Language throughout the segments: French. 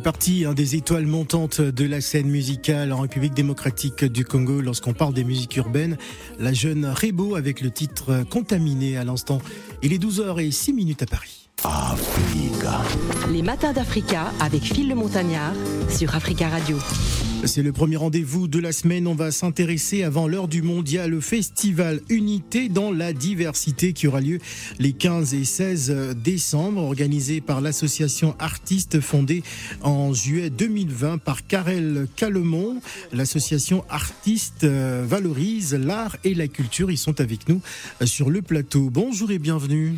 fait partie hein, des étoiles montantes de la scène musicale en République démocratique du Congo lorsqu'on parle des musiques urbaines. La jeune Rebo avec le titre Contaminé à l'instant. Il est 12h06 minutes à Paris. Les matins d'Africa avec Phil le Montagnard sur Africa Radio. C'est le premier rendez-vous de la semaine. On va s'intéresser avant l'heure du mondial au festival Unité dans la diversité qui aura lieu les 15 et 16 décembre, organisé par l'association Artistes fondée en juillet 2020 par Karel Calemont. L'association Artistes valorise l'art et la culture. Ils sont avec nous sur le plateau. Bonjour et bienvenue.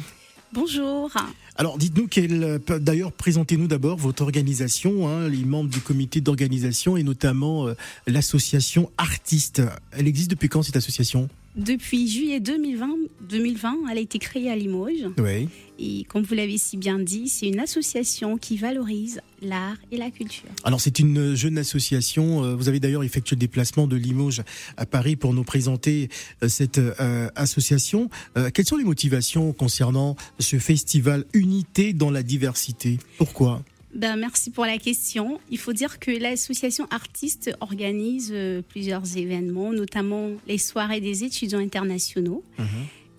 Bonjour. Alors, dites-nous quelle. D'ailleurs, présentez-nous d'abord votre organisation, hein, les membres du comité d'organisation et notamment euh, l'association Artistes. Elle existe depuis quand cette association? Depuis juillet 2020, 2020, elle a été créée à Limoges. Oui. Et comme vous l'avez si bien dit, c'est une association qui valorise l'art et la culture. Alors, c'est une jeune association. euh, Vous avez d'ailleurs effectué le déplacement de Limoges à Paris pour nous présenter euh, cette euh, association. Euh, quelles sont les motivations concernant ce festival Unité dans la diversité? Pourquoi? Ben, merci pour la question. Il faut dire que l'association Artistes organise euh, plusieurs événements, notamment les soirées des étudiants internationaux.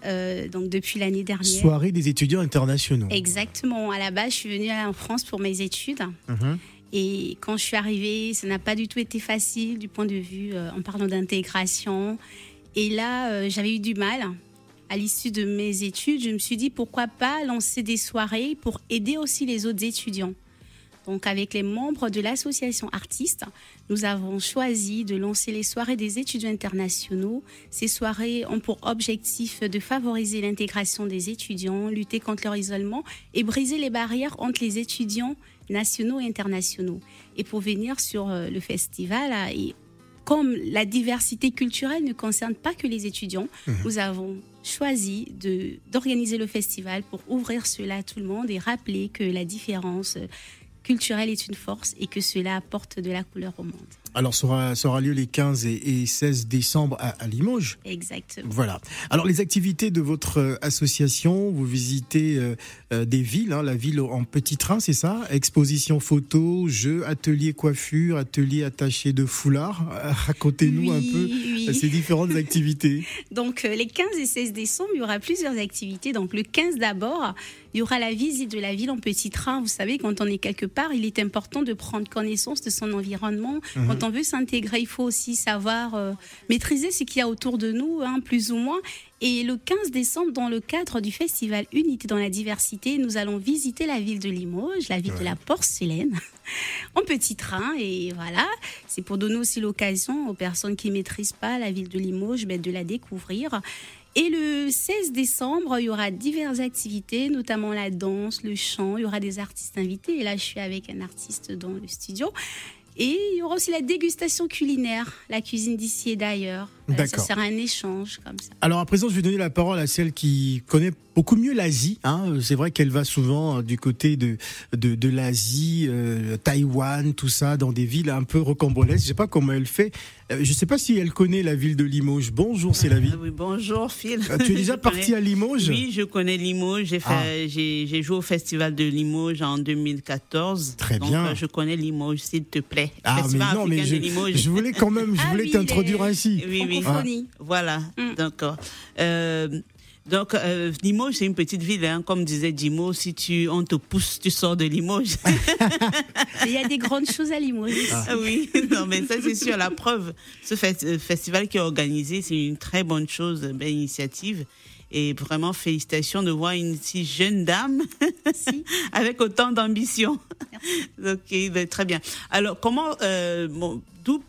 Euh, donc depuis l'année dernière. Soirée des étudiants internationaux. Exactement. À la base, je suis venue en France pour mes études. Mhm. Et quand je suis arrivée, ça n'a pas du tout été facile du point de vue euh, en parlant d'intégration. Et là, j'avais eu du mal. À l'issue de mes études, je me suis dit pourquoi pas lancer des soirées pour aider aussi les autres étudiants. Donc avec les membres de l'association artistes, nous avons choisi de lancer les soirées des étudiants internationaux. Ces soirées ont pour objectif de favoriser l'intégration des étudiants, lutter contre leur isolement et briser les barrières entre les étudiants nationaux et internationaux. Et pour venir sur euh, le festival, comme la diversité culturelle ne concerne pas que les étudiants, mhm. nous avons choisi d'organiser le festival pour ouvrir cela à tout le monde et rappeler que la différence culturelle est une force et que cela apporte de la couleur au monde. Alors, ça aura, lieu les 15 et, 16 décembre à, Limoges. Exactement. Voilà. Alors, les activités de votre euh, association, vous visitez euh, euh, des villes, hein, la ville en petit train, c'est ça? Exposition photo, jeux, atelier coiffure, atelier attaché de foulard. Racontez-nous un peu ces différentes activités. Donc, les 15 et 16 décembre, il y aura plusieurs activités. Donc, le 15 d'abord, il y aura la visite de la ville en petit train. Vous savez, quand on est quelque part, il est important de prendre connaissance de son environnement. Mhm. Quand on veut s'intégrer, il faut aussi savoir euh, maîtriser ce qu'il y a autour de nous, hein, plus ou moins. Et le 15 décembre, dans le cadre du festival Unité dans la diversité, nous allons visiter la ville de Limoges, la ville de la porcelaine, en petit train. Et voilà, c'est pour donner aussi l'occasion aux personnes qui ne maîtrisent pas la ville de Limoges ben, de la découvrir. Et le 16 décembre, il y aura diverses activités, notamment la danse, le chant. Il y aura des artistes invités. Et là, je suis avec un artiste dans le studio. Et il y aura aussi la dégustation culinaire, la cuisine d'ici et d'ailleurs. Euh, ça sera un échange comme ça. Alors à présent, je vais donner la parole à celle qui connaît beaucoup mieux l'Asie. Hein. C'est vrai qu'elle va souvent euh, du côté de, de, de l'Asie, euh, Taïwan, tout ça, dans des villes un peu rocambolesques. Je sais pas comment elle fait. Euh, je sais pas si elle connaît la ville de Limoges. Bonjour, c'est la vie. oui, bonjour, Phil. tu es déjà parti à Limoges? Oui, je connais Limoges. J'ai ah. j'ai joué au festival de Limoges en 2014. Très bien. je connais Limoges, s'il te plaît. Ah, mais non, mais je, je, voulais quand même, je ah voulais t'introduire ainsi. Oui, oui. Voilà, mm. d'accord. Euh, donc, euh, Limoges, c'est une petite ville, hein. comme disait Dimo, si tu, on te pousse, tu sors de Limoges. Il y a des grandes choses à Limoges. Ah. Oui, non, mais ça, c'est sûr. La preuve, ce euh, festival qui est organisé, c'est une très bonne chose, belle initiative. Et vraiment, félicitations de voir une si jeune dame avec autant d'ambition. ok, ben, très bien. Alors, comment, euh, bon,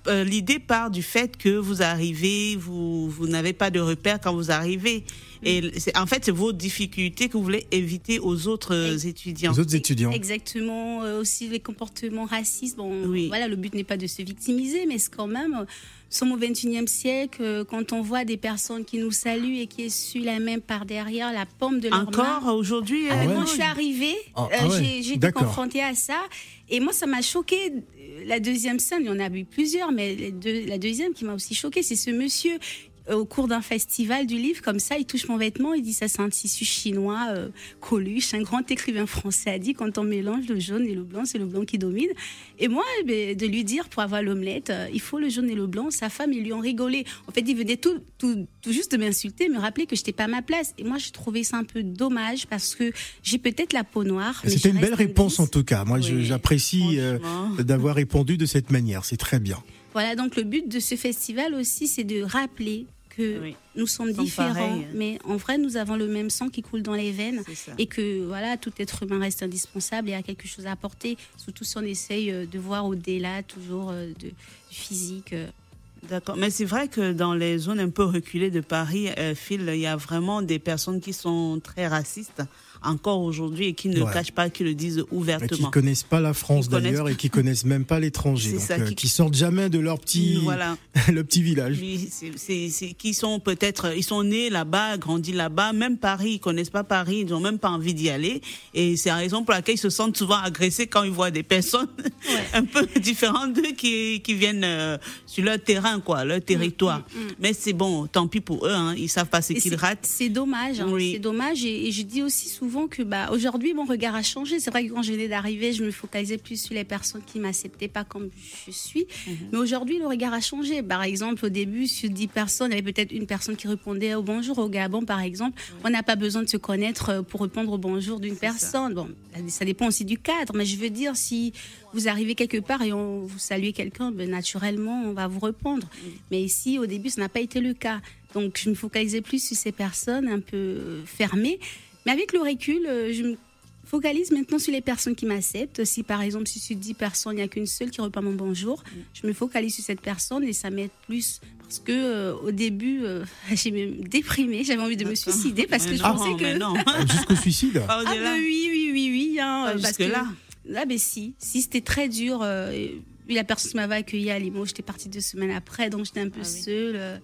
euh, l'idée part du fait que vous arrivez, vous, vous n'avez pas de repères quand vous arrivez. Et c'est, en fait, c'est vos difficultés que vous voulez éviter aux autres étudiants. Aux autres étudiants. Exactement. Euh, aussi les comportements racistes. Bon, oui. voilà, le but n'est pas de se victimiser, mais c'est quand même sommes au XXIe siècle, euh, quand on voit des personnes qui nous saluent et qui essuient la main par derrière la pomme de leur main. Encore aujourd'hui ah, Moi, je suis arrivée, ah, ah j'ai été confrontée à ça. Et moi, ça m'a choqué. La deuxième scène, il y en a eu plusieurs, mais la deuxième qui m'a aussi choquée, c'est ce monsieur au cours d'un festival du livre, comme ça, il touche mon vêtement, il dit ça c'est un tissu chinois, euh, Coluche, un grand écrivain français a dit quand on mélange le jaune et le blanc, c'est le blanc qui domine. Et moi, eh ben, de lui dire pour avoir l'omelette, euh, il faut le jaune et le blanc, sa femme, ils lui ont rigolé. En fait, il venait tout, tout, tout juste de m'insulter, me rappeler que je n'étais pas à ma place. Et moi, j'ai trouvé ça un peu dommage parce que j'ai peut-être la peau noire. C'était une belle réponse en tout cas. Moi, j'apprécie d'avoir répondu de cette manière. C'est très bien. Voilà, donc le but de ce festival aussi, c'est de rappeler que nous sommes différents, mais en vrai, nous avons le même sang qui coule dans les veines et que voilà, tout être humain reste indispensable et a quelque chose à apporter, surtout si on essaye euh, de voir au-delà toujours euh, de, du physique. Euh. D'accord, mais c'est vrai que dans les zones un peu reculées de Paris, Phil, il y a vraiment des personnes qui sont très racistes encore aujourd'hui et qui ne le cachent pas, qui le disent ouvertement. Et qui connaissent pas la France d'ailleurs et qui connaissent même pas l'étranger. Euh, qui... sortent jamais de leur petit, voilà. le petit village. Oui, c'est qui sont peut-être, ils sont nés là-bas, grandis là-bas, même Paris, ils connaissent pas Paris, ils ont même pas envie d'y aller. Et c'est la raison pour laquelle ils se sentent souvent agressés quand ils voient des personnes un peu différentes d'eux qui, qui viennent euh, sur leur terrain, quoi, leur territoire. Mm, mm, mm. Mais c'est bon, tant pis pour eux, hein, ils savent pas ce qu'ils ratent. C'est dommage, hein, c'est dommage. et je dis aussi souvent que bah, aujourd'hui, mon regard a changé. C'est vrai que quand je venais d'arriver, je me focalisais plus sur les personnes qui m'acceptaient pas comme je suis. Mhm. Mais aujourd'hui, le regard a changé. Par exemple, au début, sur 10 personnes, il y avait peut-être une personne qui répondait au bonjour au Gabon, par exemple. On n'a pas besoin de se connaître euh, pour répondre au bonjour d'une personne. Bon, ça dépend aussi du cadre. Mais je veux dire, si vous arrivez quelque part et on vous saluez quelqu'un, ben, naturellement, on va vous répondre. Mais ici, au début, ça n'a pas été le cas. Donc, je me focalisais plus sur ces personnes un peu fermées. Mais avec le recul, euh, focalise maintenant sur les personnes qui m'acceptent. Si par exemple, si sur 10 personnes, il n'y a qu'une seule qui reprend mon bonjour, mm. je me focalise sur cette personne et ça m'aide plus. Parce que euh, au début, euh, j'ai même déprimé, j'avais envie de me suicider parce que je pensais que. Non. Jusqu'au suicide Ah, bah oui, oui, oui, oui. Hein, parce que là. Là, ben si. Si c'était très dur. Euh, la personne qui m'avait accueilli à Limo, j'étais partie deux semaines après, donc j'étais un peu ah seule.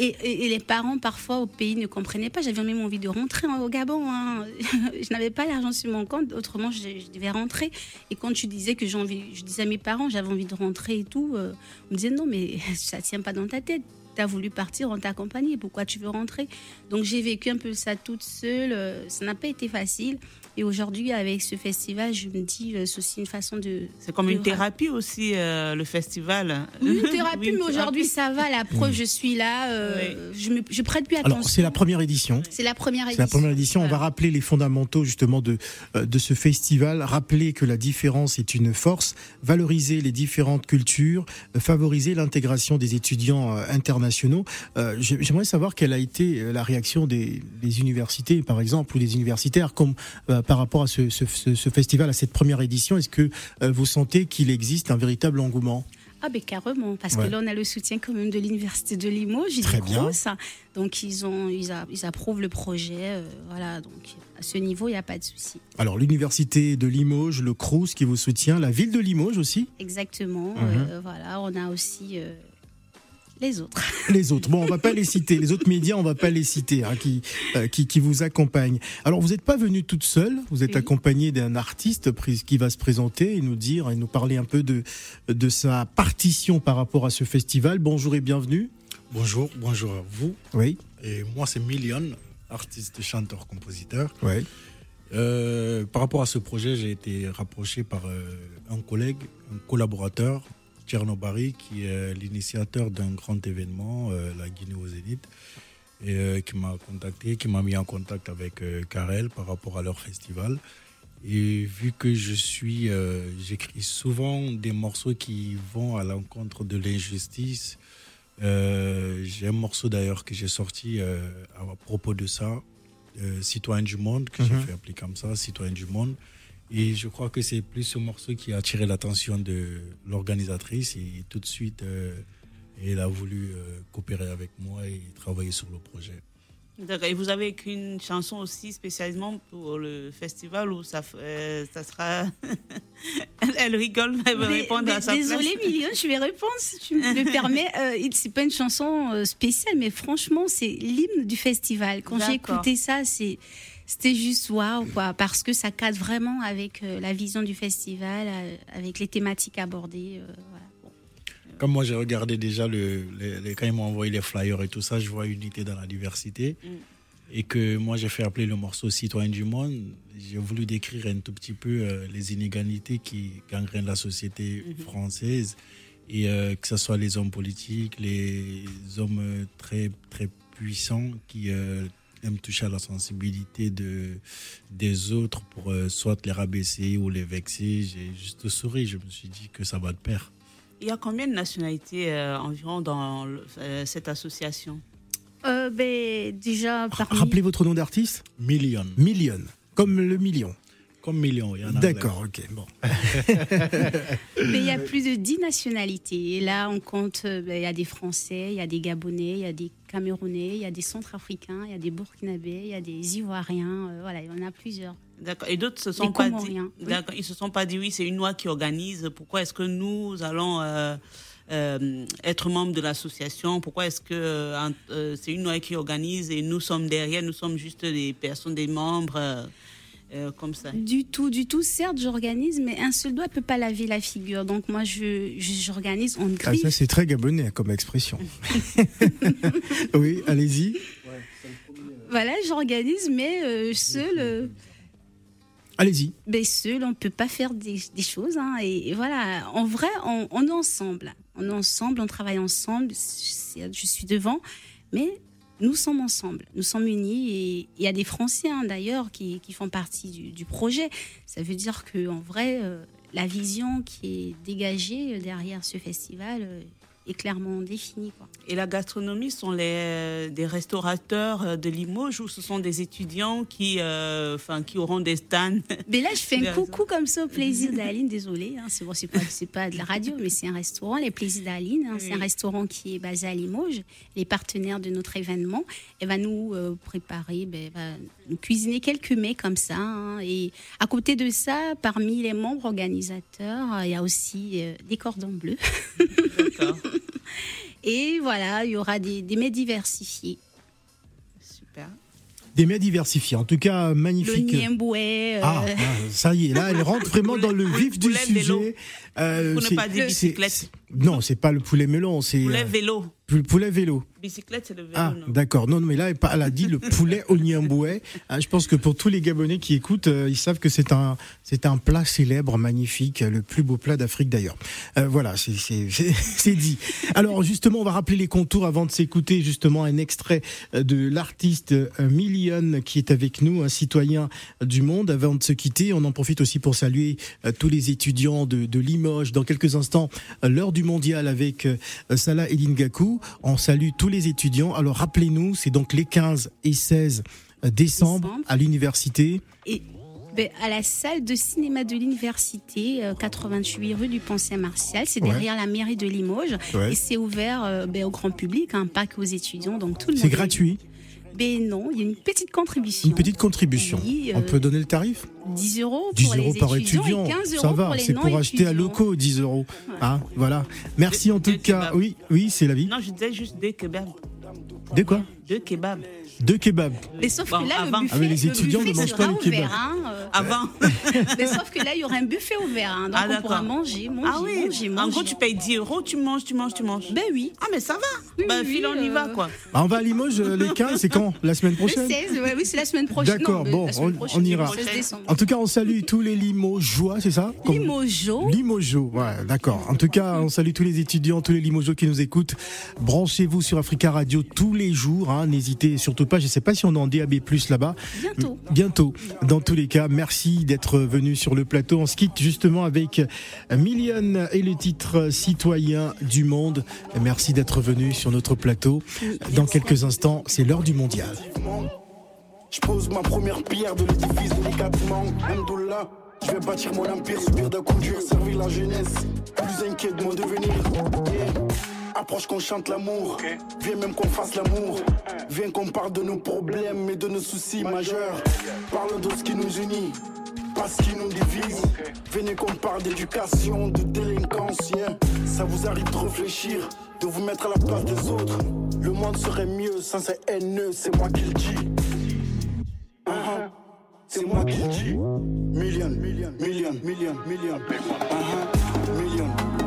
Et, les parents, parfois, au pays, ne comprenaient pas. J'avais même envie de rentrer au Gabon. Hein. je n'avais pas l'argent sur mon compte, autrement, je, devais rentrer. Et quand tu disais que j'ai envie, je disais à mes parents, j'avais envie de rentrer et tout, euh, on me disait non, mais ça ne tient pas dans ta tête. Tu as voulu partir, on t'a accompagné. Pourquoi tu veux rentrer? Donc j'ai vécu un peu ça toute seule. Euh, ça n'a pas été facile. Et aujourd'hui, avec ce festival, je me dis, euh, c'est aussi une façon de. C'est comme une thérapie aussi, euh, le festival. Oui, une thérapie, mais aujourd'hui, ça va. La preuve, je suis là. Euh, je, me, je prête plus attention. Alors, c'est la première édition. C'est la première édition. C'est la première édition. On va rappeler les fondamentaux, justement, de, de ce festival. Rappeler que la différence est une force. Valoriser les différentes cultures. Favoriser l'intégration des étudiants internationaux. J'aimerais savoir quelle a été la réaction des, des universités, par exemple, ou des universitaires, comme par rapport à ce, festival, à cette première édition Est-ce que euh, vous sentez qu'il existe un véritable engouement? Ah ben carrément, parce que là on a le soutien quand même de l'université de Limoges, Très bien. donc ils ont ils, approuvent le projet, euh, voilà donc à ce niveau il n'y a pas de souci. Alors l'université de Limoges, le CRUS qui vous soutient, la ville de Limoges aussi? Exactement, mhm. euh, voilà on a aussi les autres. Les autres. Bon, on va pas les citer. Les autres médias, on va pas les citer, hein, qui, euh, qui, qui, vous accompagnent. Alors, vous n'êtes pas venu toute seule. Vous êtes accompagné d'un artiste qui va se présenter et nous dire et nous parler un peu de, de sa partition par rapport à ce festival. Bonjour et bienvenue. Bonjour, bonjour à vous. Oui. Et moi, c'est Million, artiste, chanteur, compositeur. Oui. Euh, par rapport à ce projet, j'ai été rapproché par euh, un collègue, un collaborateur, Tchernobari, qui est l'initiateur d'un grand événement, euh, la Guinée aux Zénith, et euh, qui m'a contacté, qui m'a mis en contact avec euh, Karel par rapport à leur festival. Et vu que je suis, j'écris souvent des morceaux qui vont à l'encontre de l'injustice. j'ai un morceau d'ailleurs que j'ai sorti à propos de ça, Citoyen du monde, que j'ai mhm. fait appeler comme ça, Citoyen du monde. Et je crois que c'est plus ce morceau qui a attiré l'attention de l'organisatrice et tout de suite, euh, elle a voulu euh, coopérer avec moi et travailler sur le projet. D'accord. Et vous avez qu'une chanson aussi spécialement pour le festival où ça, euh, ça sera. elle rigole, elle va répondre à sa Désolée, Milion, je vais répondre si tu me permets. Euh, c'est pas une chanson spéciale, mais franchement, c'est l'hymne du festival. Quand j'ai écouté ça, c'est c'était juste waouh, quoi, parce que ça cadre vraiment avec euh, la vision du festival, euh, avec les thématiques abordées. Euh, Comme moi, j'ai regardé déjà le, quand ils m'ont envoyé les flyers et tout ça, je vois unité dans la diversité. Mm. Et que moi, j'ai fait appeler le morceau Citoyen du monde. J'ai voulu décrire un tout petit peu les inégalités qui gangrènent la société mm-hmm. française. Et que ce soit les hommes politiques, les hommes très, très puissants qui aime toucher à la sensibilité de, des autres pour euh, soit les rabaisser ou les vexer. J'ai juste souri, je me suis dit que ça va de pair. Il y a combien de nationalités euh, environ dans euh, cette association? Ben, déjà Rappelez votre nom d'artiste? Million. Million, comme le million. Comme million, il y en a. D'accord, ok, bon. Mais il y a plus de 10 nationalités. Et là, on compte, ben, il y a des Français, il y a des Gabonais, il y a des Camerounais, il y a des Centrafricains, il y a des Burkinabés, il y a des Ivoiriens. Euh, voilà, il y en a plusieurs. D'accord. Et d'autres se sont pas dit. D'accord. Ils se sont pas dit oui, c'est une loi qui organise. Pourquoi est-ce que nous allons euh, euh, être membres de l'association? Pourquoi est-ce que c'est une loi qui organise et nous sommes derrière Nous sommes juste des personnes, des membres. Euh, comme ça Du tout, du tout. Certes, j'organise, mais un seul doigt ne peut pas laver la figure. Donc moi, je, j'organise en ah, ça, c'est très gabonais comme expression. oui, allez-y. Voilà, j'organise, mais euh, seul. Euh, allez-y. Mais seul, on ne peut pas faire des, choses. Hein. et, voilà, en vrai, on, on, est ensemble. On est ensemble, on travaille ensemble. Je suis devant. Mais nous sommes ensemble, nous sommes unis et il y a des Français hein, d'ailleurs qui, font partie du, projet. Ça veut dire que en vrai, euh, la vision qui est dégagée derrière ce festival euh, est clairement définie. Et la gastronomie sont les, des restaurateurs de Limoges ou ce sont des étudiants qui, enfin, qui auront des stands? Mais là, je fais un coucou comme ça au plaisir d'Aline, désolée. Hein, c'est bon, c'est pas, pas de la radio, mais c'est un restaurant, les plaisirs d'Aline. Hein, c'est un restaurant qui est basé à Limoges. Les partenaires de notre événement, elle va nous préparer, ben, va nous cuisiner quelques mets comme ça. Hein, et à côté de ça, parmi les membres organisateurs, il y a aussi des cordons bleus. Et voilà, il y aura des, mets diversifiés. Super. Des mets diversifiés, en tout cas magnifique. Le niemboué. Euh, ah, ah, ça y est, là, elle rentre vraiment dans le vif du sujet. Euh, Vous pas des bicyclettes. Non, c'est pas le poulet melon, c'est. Poulet euh, vélo. Poulet vélo. Bicyclette, c'est le vélo. Ah, d'accord. Non, mais là, elle a dit le poulet au niamboué. Ah, je pense que pour tous les Gabonais qui écoutent, euh, ils savent que c'est un, c'est un plat célèbre, magnifique, le plus beau plat d'Afrique d'ailleurs. Euh, voilà, c'est dit. Alors, justement, on va rappeler les contours avant de s'écouter justement un extrait de l'artiste Million qui est avec nous, un citoyen du monde. Avant de se quitter, on en profite aussi pour saluer tous les étudiants de, de Limoges. Dans quelques instants, l'heure du mondial avec Salah Elingaku. On salue tous les étudiants. Alors rappelez-nous, c'est donc les 15 et 16 décembre, à l'université. Et ben, à la salle de cinéma de l'université, 88 euh, rue du Pont Saint-Martial. C'est derrière la mairie de Limoges. Et c'est ouvert euh, ben, au grand public, hein, pas qu'aux étudiants. Donc tout C'est gratuit. Ben non, il y a une petite contribution. Une petite contribution. On peut donner le tarif 10 euros pour 10 euros par étudiant. 15 euros Ça va, c'est pour acheter à locaux 10 euros. Hein, voilà. Merci en tout cas. Oui, oui, c'est la vie. Non, je disais juste des kebabs. Des quoi? Deux kebabs. Deux kebabs. Mais sauf que là, le buffet, ah, les étudiants ne mangent pas. Ouvert, hein, euh. Avant. mais sauf que là, il y aura un buffet ouvert. Hein, donc ah, on pourra manger, manger, ah, oui. manger, manger. En gros, tu payes 10 euros, tu manges, tu manges, tu manges. Ben oui. Ah, mais ça va. Oui, ben, oui, on y va, quoi. Bah, on va à Limoges euh, les 15, c'est quand? La semaine prochaine? Le 16, ouais, oui, c'est la semaine prochaine. D'accord, bon, on, ira. En tout cas, on salue tous les Limogeois, c'est ça? Limogeaux. Limogeaux, ouais, d'accord. En tout cas, on salue tous les étudiants, tous les Limogeaux qui nous écoutent. Branchez-vous sur Africa Radio tous les jours. Hein. N'hésitez surtout pas. Je ne sais pas si on est en DAB+ là-bas. Bientôt. Bientôt. Dans tous les cas, merci d'être venu sur le plateau. On se quitte justement avec Million et le titre Citoyen du monde. Merci d'être venu sur notre plateau. Dans quelques instants, c'est l'heure du mondial. Je pose ma première pierre de l'édifice délicatement. là, je vais bâtir mon empire, subir d'un coup dur, servir la jeunesse. Plus inquiet de mon devenir. Approche qu'on chante l'amour. Viens même qu'on fasse l'amour. Viens qu'on parle de nos problèmes et de nos soucis majeurs. Parle de ce qui nous unit, pas ce qui nous divise. Venez qu'on parle d'éducation, de délinquance. Ça vous arrive de réfléchir, de vous mettre à la place des autres. Le monde serait mieux sans ces haineux, c'est moi qui le dis. Uh-huh. C'est moi qui le dis. Million, million, million, million, million. Million, million.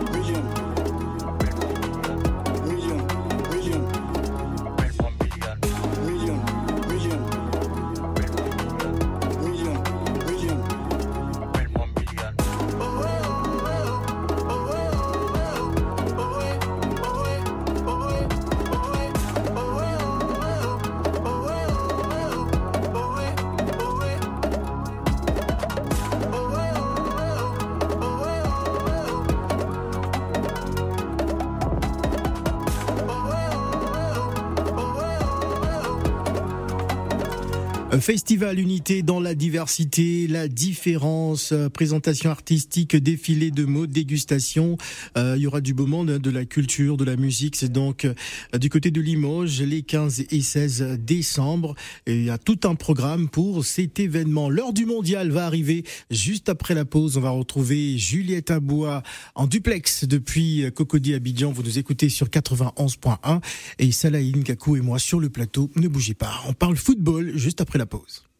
Festival Unité dans la diversité, la différence, euh, présentation artistique, défilé de mots, dégustation. Euh, il y aura du beau monde, hein, de la culture, de la musique. C'est donc euh, du côté de Limoges les 15 et 16 décembre. Il y a tout un programme pour cet événement. L'heure du mondial va arriver juste après la pause. On va retrouver Juliette Abois en duplex depuis Cocody Abidjan. Vous nous écoutez sur 91.1 et Salah Kakou et moi sur le plateau. Ne bougez pas. On parle football juste après la pause.